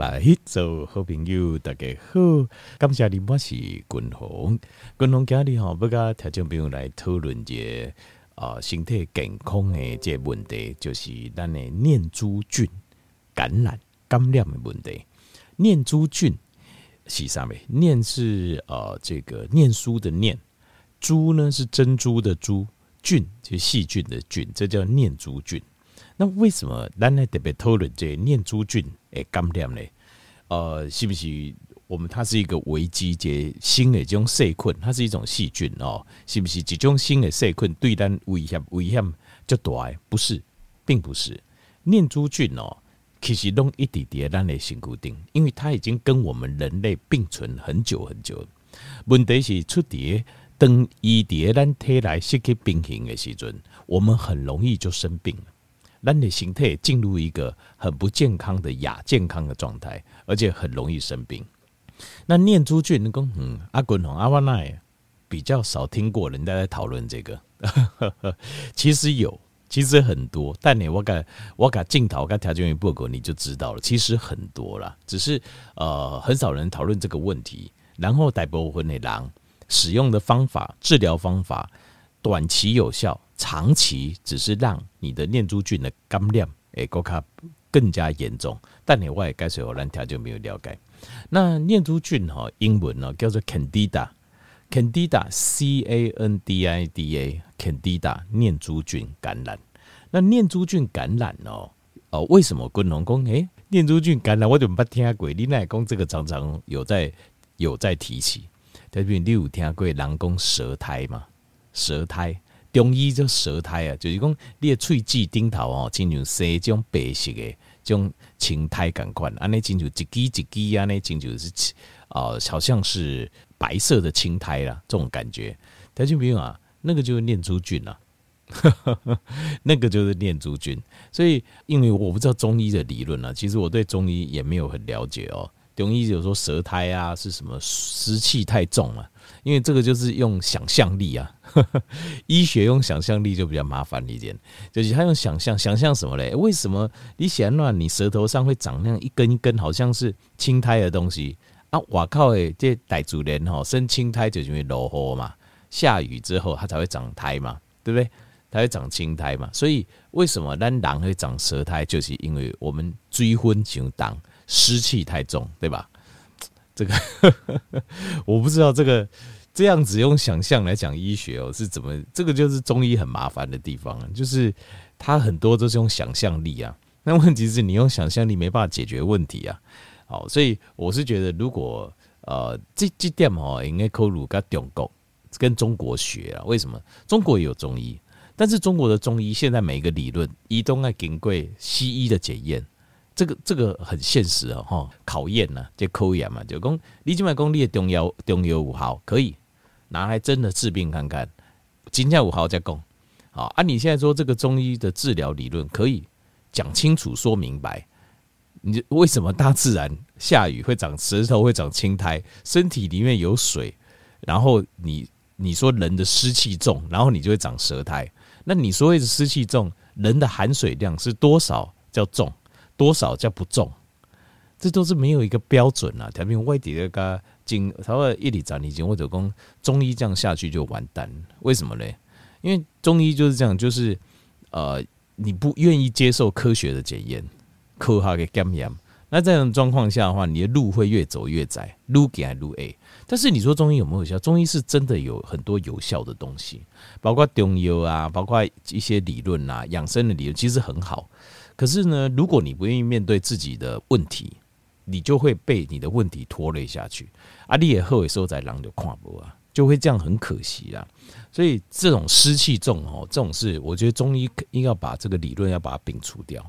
来做好朋友，大家好，感谢你，我是君鸿。君鸿今日吼，要甲听众朋友来讨论一个啊、呃，身体健康的这个问题，就是咱的念珠菌感染感染的问题。念珠菌是啥物？念是呃，这个念书的念，珠呢是珍珠的珠，菌就是细菌的菌，这叫念珠菌。那为什么咱来特别讨论这念珠菌诶感染呢？呃，是不是我们它是一个危机？这新的这种细菌，它是一种细菌哦，是不是这种新的细菌对咱危险危险就大？不是，并不是。念珠菌哦，其实拢一直伫咱的身躯顶，因为它已经跟我们人类并存很久很久。问题是出伫当伊伫咱体内失去平衡的时阵，我们很容易就生病了。让你形态进入一个很不健康的亚健康的状态，而且很容易生病。那念珠菌，你讲嗯，阿滚同阿瓦奈比较少听过人家在讨论这个。其实有，其实很多。但你我讲我讲镜头，我讲条件与报告，你就知道了。其实很多啦，只是呃很少人讨论这个问题。然后大部分的人使用的方法、治疗方法，短期有效。长期只是让你的念珠菌的感染诶，更加更加严重。但你我也该说，我两条就没有了解。那念珠菌哈，英文呢叫做 Candida，Candida，Candida 念珠菌感染。那念珠菌感染哦，哦，为什么昆农工诶，念珠菌感染，我怎么不听过？你那讲这个常常有在有在提起。特别你有听过人工舌苔吗？舌苔。中医叫舌苔啊，就是讲你的喙齿顶头哦，亲像生这种白色的这种青苔感官，安尼亲像一支一支安尼，亲像是啊，好像是白色的青苔啦，这种感觉。但就比如啊，那个就是念珠菌啊，那个就是念珠菌。所以，因为我不知道中医的理论啊，其实我对中医也没有很了解哦。中医有说舌苔啊是什么湿气太重啊？因为这个就是用想象力啊，医学用想象力就比较麻烦一点。就是他用想象，想象什么嘞？为什么你嫌乱？你舌头上会长那样一根一根，好像是青苔的东西啊？我靠！诶，这傣族人哈生青苔就是因为落雨嘛，下雨之后它才会长苔嘛，对不对？它会长青苔嘛。所以为什么咱人会长舌苔？就是因为我们追婚相当湿气太重，对吧？这个 我不知道，这个这样子用想象来讲医学哦是怎么？这个就是中医很麻烦的地方，就是它很多都是用想象力啊。那问题是你用想象力没办法解决问题啊。好，所以我是觉得，如果呃这这点哦，应该扣入跟中国跟中国学啊。为什么？中国也有中医，但是中国的中医现在每一个理论，一都要经过西医的检验。这个这个很现实哦，哈，考验呢，就考验嘛，就讲你今麦讲你的中药中药五号可以拿来真的治病看看，今天五号再讲，好啊，你现在说这个中医的治疗理论可以讲清楚说明白，你为什么大自然下雨会长舌头会长青苔，身体里面有水，然后你你说人的湿气重，然后你就会长舌苔，那你所谓的湿气重，人的含水量是多少叫重？多少叫不重？这都是没有一个标准啊！特别外地的个经，他说一里长，已经或者讲中医这样下去就完蛋。为什么呢？因为中医就是这样，就是呃，你不愿意接受科学的检验，科学的检验。那这种状况下的话，你的路会越走越窄，路给路 A。但是你说中医有没有效？中医是真的有很多有效的东西，包括中药啊，包括一些理论啊，养生的理论其实很好。可是呢，如果你不愿意面对自己的问题，你就会被你的问题拖累下去。啊，你也后悔受在狼就跨步啊，就会这样很可惜啊。所以这种湿气重哦，这种事，我觉得中医应该把这个理论要把它摒除掉，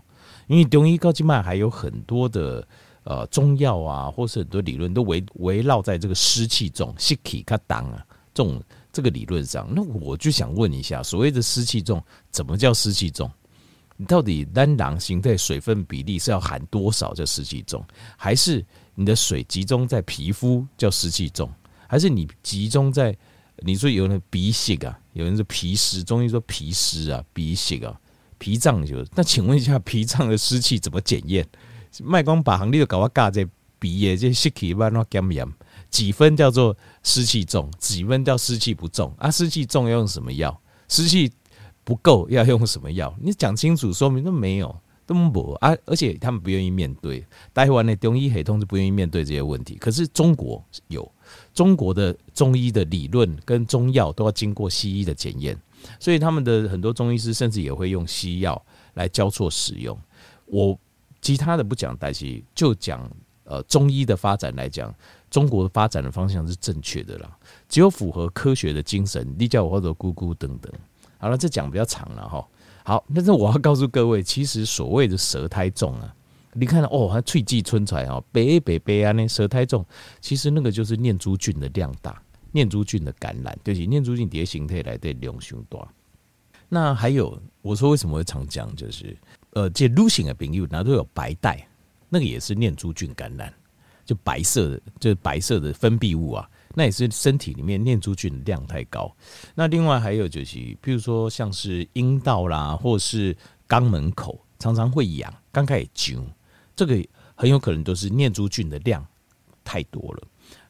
因为中医高级脉还有很多的呃中药啊，或是很多理论都围围绕在这个湿气重、湿气卡当啊这种这个理论上。那我就想问一下，所谓的湿气重，怎么叫湿气重？你到底单囊形态水分比例是要含多少叫湿气重，还是你的水集中在皮肤叫湿气重，还是你集中在你说有人鼻息啊，有人说脾湿，中医说脾湿啊，鼻息啊，脾脏就那请问一下，脾脏的？湿气怎么检验？卖光把行，你就搞我嘎这鼻叶这湿气慢慢减盐，几分叫做湿气重，几分叫湿气不重啊？湿气重要用什么药？湿气不够要用什么药？你讲清楚说明都没有。都没啊，而且他们不愿意面对。台湾的中医系统是不愿意面对这些问题。可是中国有中国的中医的理论跟中药都要经过西医的检验，所以他们的很多中医师甚至也会用西药来交错使用。我其他的不讲，但是就讲呃中医的发展来讲，中国发展的方向是正确的啦。只有符合科学的精神，你叫我或者姑姑等等。好了，这讲比较长了哈。好，但是我要告诉各位，其实所谓的舌苔重啊，你看到哦，它翠季春彩哦，白白白啊，那舌苔重，其实那个就是念珠菌的量大，念珠菌的感染，对不起，念珠菌叠形态来的量凶大。那还有，我说为什么会常讲，就是呃，这露型的病友，那都有白带，那个也是念珠菌感染，就白色的，就是白色的分泌物啊。那也是身体里面念珠菌量太高。那另外还有就是，譬如说像是阴道啦，或是肛门口常常会痒，刚开始灸，这个很有可能都是念珠菌的量太多了。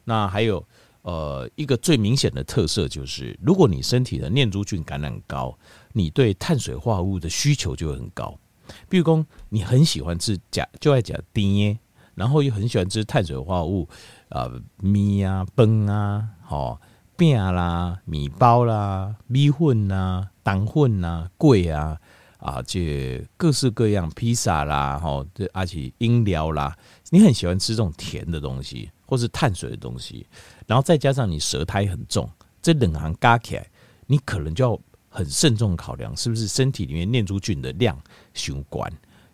那还有呃一个最明显的特色就是，如果你身体的念珠菌感染高，你对碳水化合物的需求就会很高。比如说你很喜欢吃甲，就爱讲甜，然后又很喜欢吃碳水化合物。啊，米啊，饭啊，吼饼啦，米包啦，米粉啊，蛋粉啊，粿啊，啊，这各式各样披萨啦，吼，这而且饮料啦，你很喜欢吃这种甜的东西，或是碳水的东西，然后再加上你舌苔很重，这两行加起来，你可能就要很慎重考量，是不是身体里面念珠菌的量相关。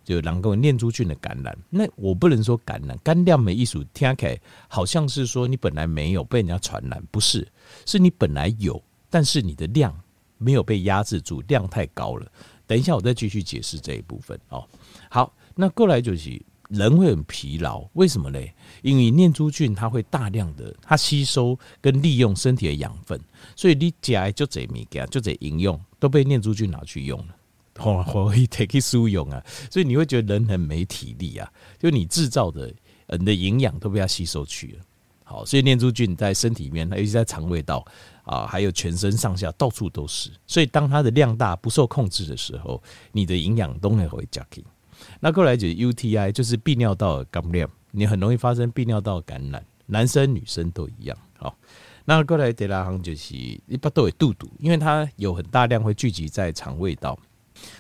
就能够念珠菌的感染，那我不能说感染，干掉没艺术，听起来好像是说你本来没有被人家传染，不是，是你本来有，但是你的量没有被压制住，量太高了。等一下我再继续解释这一部分哦。好，那过来就是人会很疲劳，为什么呢？因为念珠菌它会大量的它吸收跟利用身体的养分，所以你加就这物件就这应用都被念珠菌拿去用了。哦，可以 take 输用啊，所以你会觉得人很没体力啊，就你制造的人的营养都被它吸收去了。好，所以念珠菌在身体里面，尤其在肠胃道啊，还有全身上下到处都是。所以当它的量大不受控制的时候，你的营养都会会降低。那过来就是 UTI，就是泌尿道的感染，你很容易发生泌尿道感染，男生女生都一样。好，那过来德拉行就是一般都会肚肚，因为它有很大量会聚集在肠胃道。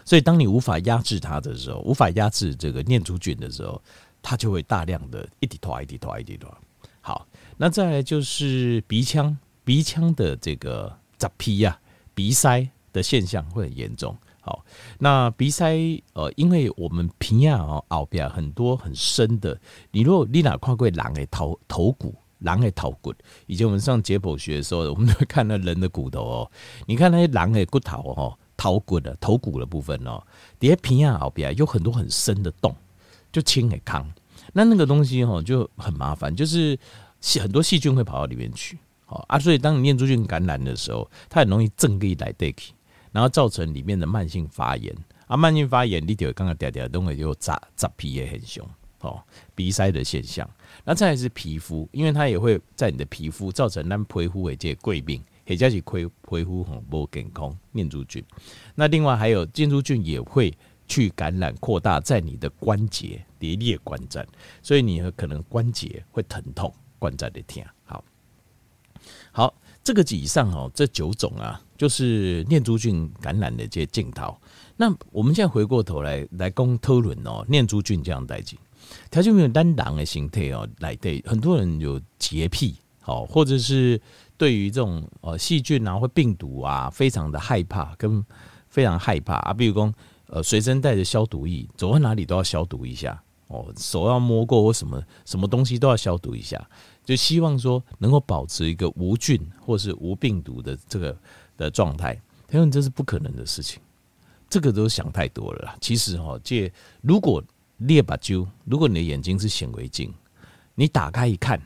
所以，当你无法压制它的时候，无法压制这个念珠菌的时候，它就会大量的一滴拖一滴拖一滴拖。好，那再来就是鼻腔，鼻腔的这个杂皮呀，鼻塞的现象会很严重。好，那鼻塞呃，因为我们鼻啊哦，后边很多很深的，你如果你哪看过狼的头头骨，狼的头骨，以前我们上解剖学的时候，我们都会看到人的骨头哦，你看那些狼的骨头哦。头骨的头骨的部分哦，底下皮啊后边有很多很深的洞，就清给康。那那个东西哦就很麻烦，就是很多细菌会跑到里面去，好啊，所以当你念珠菌感染的时候，它很容易正一来对去，然后造成里面的慢性发炎啊，慢性发炎你就刚刚嗲嗲东西就扎扎皮也很凶哦，鼻塞的现象。那再来是皮肤，因为它也会在你的皮肤造成咱皮肤的这些贵病。也加起皮皮肤很不健康，念珠菌。那另外还有念珠菌也会去感染扩大在你的关节，跌裂关节，所以你可能关节会疼痛，关节的疼。好，好，这个以上哦，这九种啊，就是念珠菌感染的这些镜头。那我们现在回过头来来讲讨论哦，念珠菌这样代志，条件没有单囊的形态哦，来对很多人有洁癖，好，或者是。对于这种呃细菌啊或病毒啊，非常的害怕，跟非常害怕啊。比如说呃，随身带着消毒液，走到哪里都要消毒一下哦，手要摸过或什么什么东西都要消毒一下，就希望说能够保持一个无菌或是无病毒的这个的状态。他说这是不可能的事情，这个都想太多了啦。其实哈，借如果列把揪，如果你的眼睛是显微镜，你打开一看。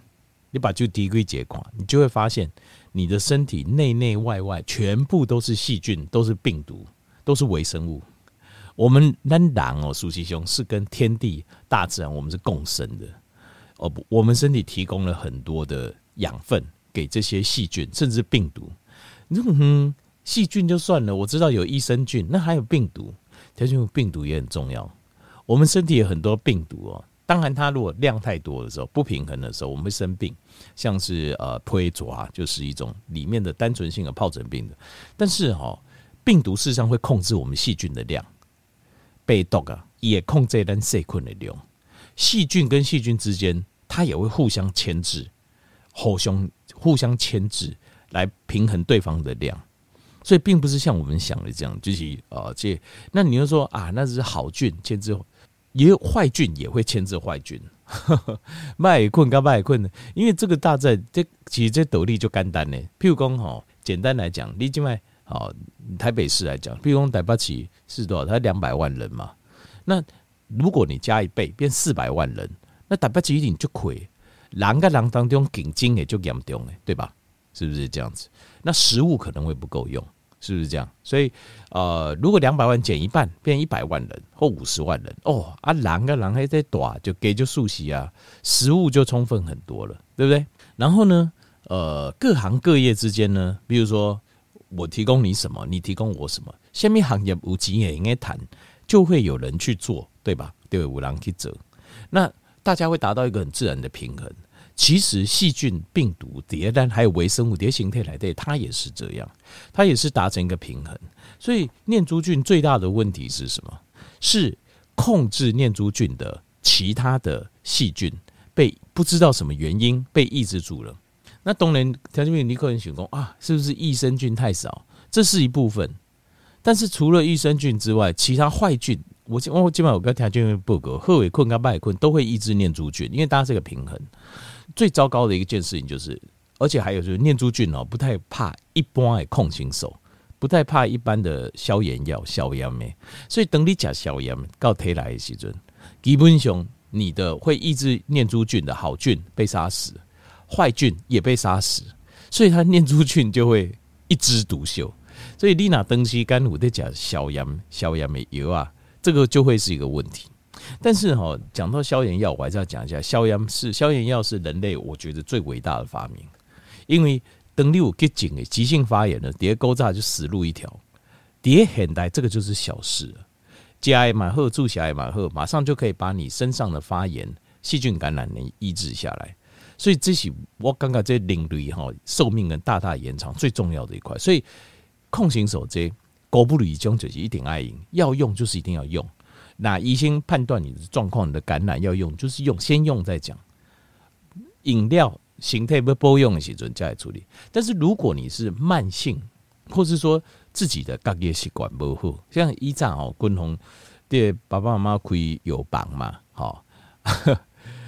你把就滴归结块，你就会发现你的身体内内外外全部都是细菌，都是病毒，都是微生物。我们人哦，苏西兄是跟天地大自然我们是共生的哦，不，我们身体提供了很多的养分给这些细菌，甚至病毒。你说嗯，细菌就算了，我知道有益生菌，那还有病毒，条件病毒也很重要。我们身体有很多病毒哦，当然它如果量太多的时候，不平衡的时候，我们会生病，像是呃破爪就是一种里面的单纯性的疱疹病的。但是哈、哦，病毒事实上会控制我们细菌的量。被动啊，也控制单细菌的量。细菌跟细菌之间，它也会互相牵制，互相互相牵制来平衡对方的量。所以，并不是像我们想的这样，就是呃，这那你就说啊，那是好菌牵制，也有坏菌也会牵制坏菌。麦困跟麦困的，因为这个大战，这其实这斗笠就简单呢。譬如讲哈，简单来讲，你今麦。好，台北市来讲，譬如说台北市是多少？它两百万人嘛。那如果你加一倍，变四百万人，那台北市一定就亏。人跟人当中竞争也就严重诶，对吧？是不是这样子？那食物可能会不够用，是不是这样？所以呃，如果两百万减一半，变一百万人或五十万人，哦啊，狼跟狼还在短，就给就熟悉啊，食物就充分很多了，对不对？然后呢，呃，各行各业之间呢，比如说。我提供你什么，你提供我什么，下面行业无经验应该谈，就会有人去做，对吧？对，五郎去走，那大家会达到一个很自然的平衡。其实细菌、病毒、迭代还有微生物迭形态来对，它也是这样，它也是达成一个平衡。所以念珠菌最大的问题是什么？是控制念珠菌的其他的细菌被不知道什么原因被抑制住了。那当然，条件你可能想说啊，是不是益生菌太少？这是一部分，但是除了益生菌之外，其他坏菌，我我基本上我跟条件报告，贺伟困跟拜困都会抑制念珠菌，因为大家是个平衡。最糟糕的一件事情就是，而且还有就是念珠菌哦，不太怕一般的控型手，不太怕一般的消炎药消炎的，所以等你吃消炎到体来的时阵，基本上你的会抑制念珠菌的好菌被杀死。坏菌也被杀死，所以它念珠菌就会一枝独秀。所以你拿东西干虎在讲消炎消炎的药啊，这个就会是一个问题。但是哈，讲到消炎药，我还是要讲一下，消炎是消炎药是人类我觉得最伟大的发明。因为等你有急性的急性发炎了，底下勾扎就死路一条。底下现代这个就是小事了，加艾马赫注下艾马赫，马上就可以把你身上的发炎细菌感染能抑制下来。所以这是我刚刚这领域哈寿命能大大延长最重要的一块。所以控型手这狗不理中就是一定爱用，要用就是一定要用。那医生判断你的状况，你的感染要用就是用，先用再讲。饮料形态不不用的时阵再来处理。但是如果你是慢性，或是说自己的隔夜习惯不好，像以前哦，共同对爸爸妈妈开药房嘛，好，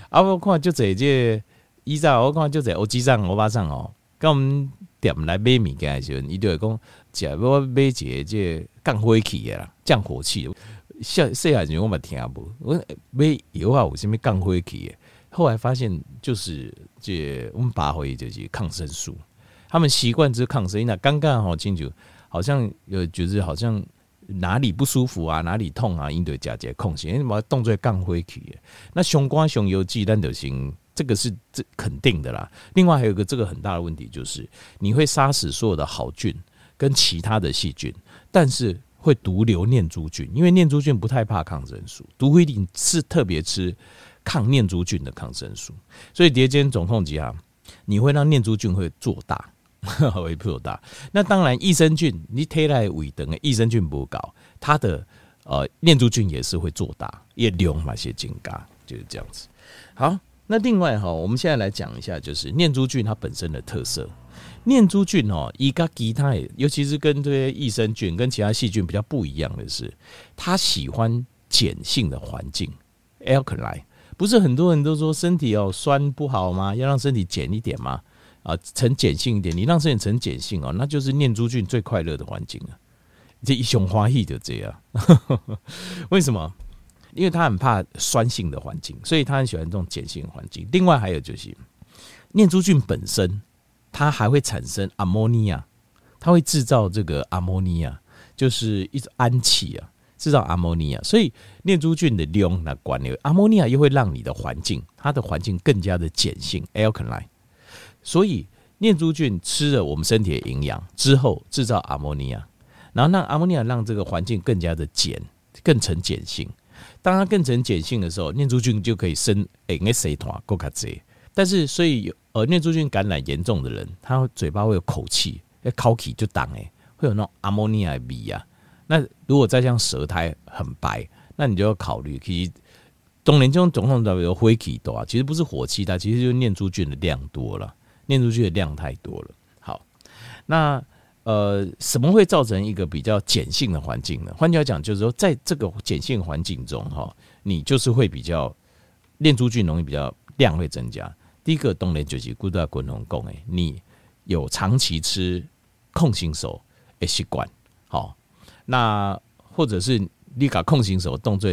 啊我看就这这。以前我看就在欧吉桑、欧巴上哦，跟我们店来买物件的时候，伊就会讲，食要买一个这降火气的啦，降火气。小细汉时我嘛听无，我买药啊有啥物降火气的？后来发现就是这我们爸会就是抗生素，他们习惯吃抗生素。那刚刚好清楚，好像有就是好像哪里不舒服啊，哪里痛啊，应对加节控制，因为把动作降火气的。那上官上游剂，咱就行。这个是这肯定的啦。另外还有一个这个很大的问题，就是你会杀死所有的好菌跟其他的细菌，但是会独留念珠菌，因为念珠菌不太怕抗生素，独不一定是特别吃抗念珠菌的抗生素。所以叠间总控制啊，你会让念珠菌会做大，会做大。那当然益生菌你推来尾等的益生菌不高，它的呃念珠菌也是会做大，也留那些菌嘎，就是这样子。好。那另外哈，我们现在来讲一下，就是念珠菌它本身的特色。念珠菌哦，一个吉他，尤其是跟这些益生菌跟其他细菌比较不一样的是，它喜欢碱性的环境，alkaline。不是很多人都说身体哦酸不好吗？要让身体碱一点吗？啊，呈碱性一点，你让身体呈碱性哦，那就是念珠菌最快乐的环境啊。这一雄花艺就这样，为什么？因为他很怕酸性的环境，所以他很喜欢这种碱性环境。另外还有就是，念珠菌本身它还会产生阿莫尼亚，它会制造这个阿莫尼亚，就是一种氨气啊。制造阿莫尼亚，所以念珠菌的量那管理阿莫尼亚又会让你的环境，它的环境更加的碱性 alkaline，所以念珠菌吃了我们身体的营养之后，制造阿莫尼亚，然后让阿莫尼亚让这个环境更加的碱，更呈碱性。当它更呈碱性的时候，念珠菌就可以生 NSA 团够卡贼。但是所以呃，念珠菌感染严重的人，他嘴巴会有口气，要口气就挡诶，会有那种阿莫尼亚味啊。那如果再像舌苔很白，那你就要考虑，可以冬眠中总统的有灰气多啊，其实不是火气大，其实就是念珠菌的量多了，念珠菌的量太多了。好，那呃，什么会造成一个比较碱性的环境呢？换句话讲，就是说，在这个碱性环境中，哈，你就是会比较念珠菌容易比较量会增加。第一个冬眠就是古代滚龙贡诶，你有长期吃控型手的习惯，好。那或者是你搞控型手动作，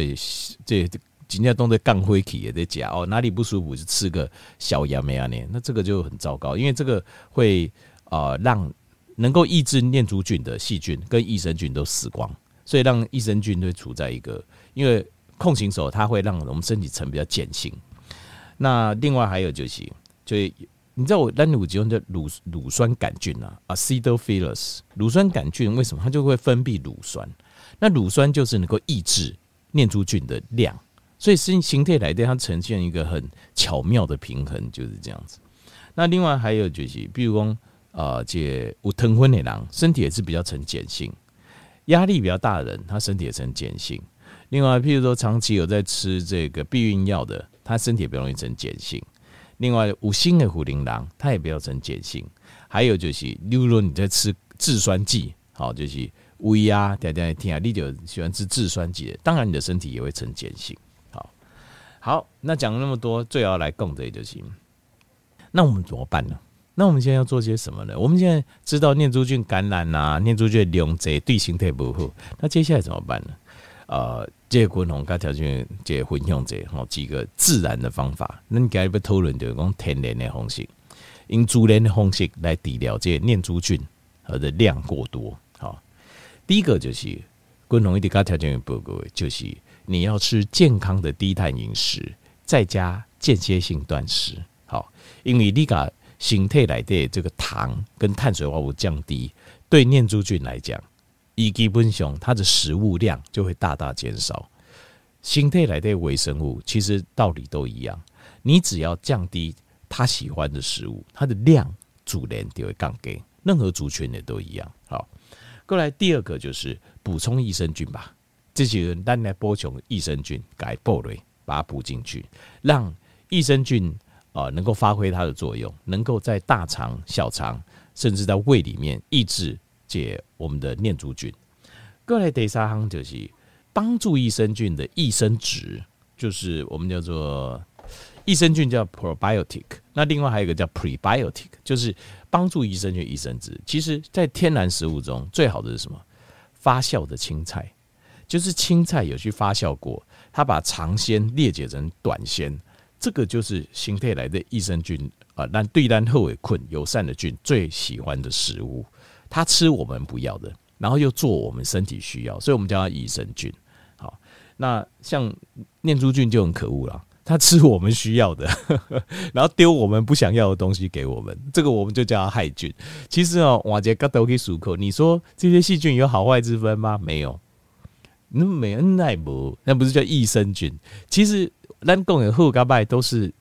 这今天动作杠灰体也在讲哦，哪里不舒服就吃个小药没啊？呢，那这个就很糟糕，因为这个会呃让能够抑制念珠菌的细菌跟益生菌都死光，所以让益生菌会处在一个，因为控型手它会让我们身体呈比较碱性。那另外还有就是，就你知道我单乳集中的乳乳酸杆菌啊，Acidophilus 乳酸杆菌为什么它就会分泌乳酸？那乳酸就是能够抑制念珠菌的量，所以形形态来对它呈现一个很巧妙的平衡，就是这样子。那另外还有就是，比如说呃，这无疼昏的人，身体也是比较呈碱性；压力比较大的人，他身体也呈碱性。另外，譬如说长期有在吃这个避孕药的，他身体也比较容易呈碱性。另外，五星的虎林狼，它也不要呈碱性。还有就是，例如说你在吃制酸剂，好，就是胃啊，点点听啊，你就喜欢吃制酸剂的，当然你的身体也会呈碱性。好，好，那讲了那么多，最后来供的就行。那我们怎么办呢？那我们现在要做些什么呢？我们现在知道念珠菌感染啊，念珠菌量这对形态不好，那接下来怎么办呢？呃，这个昆虫跟条件这分享这好几个自然的方法。那你该不讨论就是讲天然的方式，用自然的方式来治疗这念珠菌和的量过多。好，第一个就是昆虫一定跟条件报告，就是你要吃健康的低碳饮食，再加间歇性断食。好，因为你把形态来的这个糖跟碳水化合物降低，对念珠菌来讲。以基本上，它的食物量就会大大减少。形态来的微生物其实道理都一样，你只要降低他喜欢的食物，它的量主人就会降低。任何族群也都一样。好，过来第二个就是补充益生菌吧。这几个单来补充益生菌，改补类把它补进去，让益生菌啊能够发挥它的作用，能够在大肠、小肠甚至在胃里面抑制。解我们的念珠菌，过来第三行就是帮助益生菌的益生质，就是我们叫做益生菌叫 probiotic，那另外还有一个叫 prebiotic，就是帮助益生菌益生质。其实，在天然食物中最好的是什么？发酵的青菜，就是青菜有去发酵过，它把长纤裂解成短纤，这个就是新配来的益生菌啊，让对单后尾困友善的菌最喜欢的食物。它吃我们不要的，然后又做我们身体需要，所以我们叫它益生菌。好，那像念珠菌就很可恶了，它吃我们需要的，然后丢我们不想要的东西给我们，这个我们就叫它害菌。其实哦，瓦杰嘎都可以漱口。你说这些细菌有好坏之分吗？没有，那没恩奈不，那不是叫益生菌？其实咱共有后嘎拜都是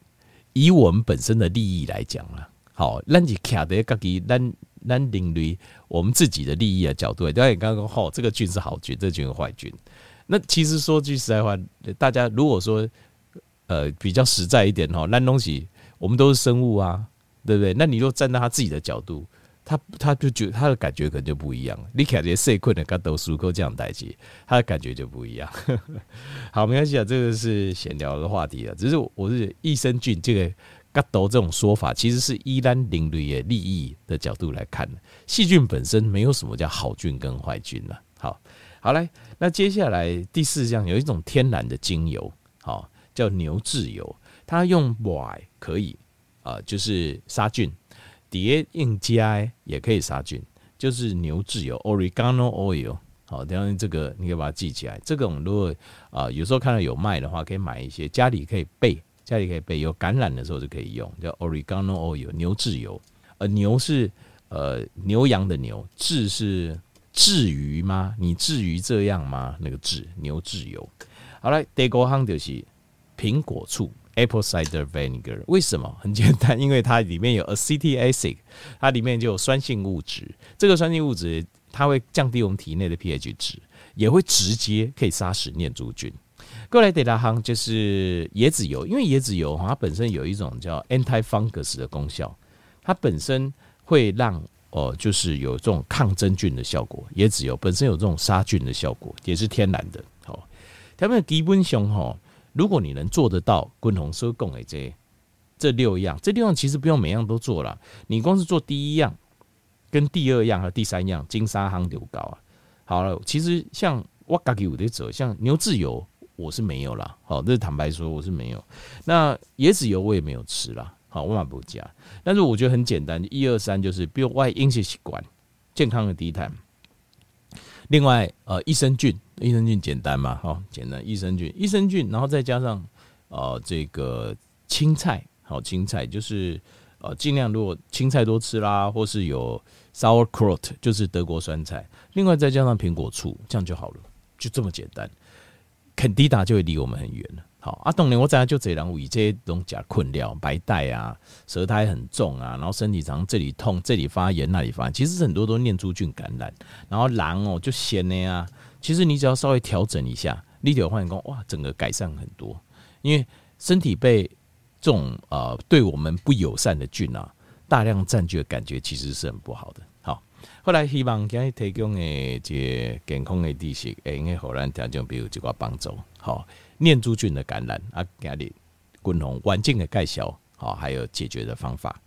以我们本身的利益来讲了。好，咱就卡在自己咱。那领域我们自己的利益的角度，对，你刚刚说，哦，这个菌是好菌，这个菌是坏菌。那其实说句实在话，大家如果说呃比较实在一点哈，烂东西我们都是生物啊，对不对？那你若站在他自己的角度，他他就觉得他的感觉可能就不一样。你看这些细菌的跟都苏口这样代谢，他的感觉就不一样。好，没关系啊，这个是闲聊的话题啊，只是我是益生菌这个。嘎斗这种说法，其实是依单领域的利益的角度来看，细菌本身没有什么叫好菌跟坏菌了。好，好来，那接下来第四项有一种天然的精油，好叫牛至油，它用 b o y 可以啊，就是杀菌，底下硬加也可以杀菌，就是牛至油 （Oregano Oil）。好，等下这个你可以把它记起来。这种如果啊、有时候看到有卖的话，可以买一些，家里可以备，家里可以备。有感染的时候就可以用，叫 Oregano Oil 牛至油。呃，牛是呃牛羊的牛，至是至于吗？你至于这样吗？那个至牛至油。好来，第五项就是苹果醋。Apple cider vinegar 为什么？很简单，因为它里面有 acetic acid，它里面就有酸性物质。这个酸性物质它会降低我们体内的 pH 值，也会直接可以杀死念珠菌。过来第二行就是椰子油，因为椰子油它本身有一种叫 anti-fungus 的功效，它本身会让哦、呃，就是有这种抗真菌的效果。椰子油本身有这种杀菌的效果，也是天然的。好，他们基本上哈。如果你能做得到，滚红收贡诶，这这六样，这六样其实不用每样都做了，你光是做第一样、跟第二样和第三样，金沙夯油膏啊，好了，其实像我嘎给我的者，像牛至油我是没有啦，好，这是坦白说我是没有。那椰子油我也没有吃啦，好，我嘛不加。但是我觉得很简单，一二三就是，比如外饮食习惯、健康的低碳。另外，呃，益生菌，益生菌简单嘛，好，简单，益生菌，益生菌，然后再加上，呃，这个青菜，好，青菜就是，呃，尽量如果青菜多吃啦，或是有 sauerkraut，就是德国酸菜，另外再加上苹果醋，这样就好了，就这么简单，肯迪达就会离我们很远了。好啊，当年我在就这两位这些东西困扰，白带啊，舌苔很重啊，然后身体常这里痛，这里发炎，那里发炎，其实很多都念珠菌感染。然后狼哦就咸的呀，其实你只要稍微调整一下，立体换工哇，整个改善很多。因为身体被这种呃对我们不友善的菌啊大量占据的感觉，其实是很不好的。后来希望今日提供的这健康的知识，会用互咱听众比如一个帮助。好。念珠菌的感染啊，给你滚红环境的介绍，好，还有解决的方法，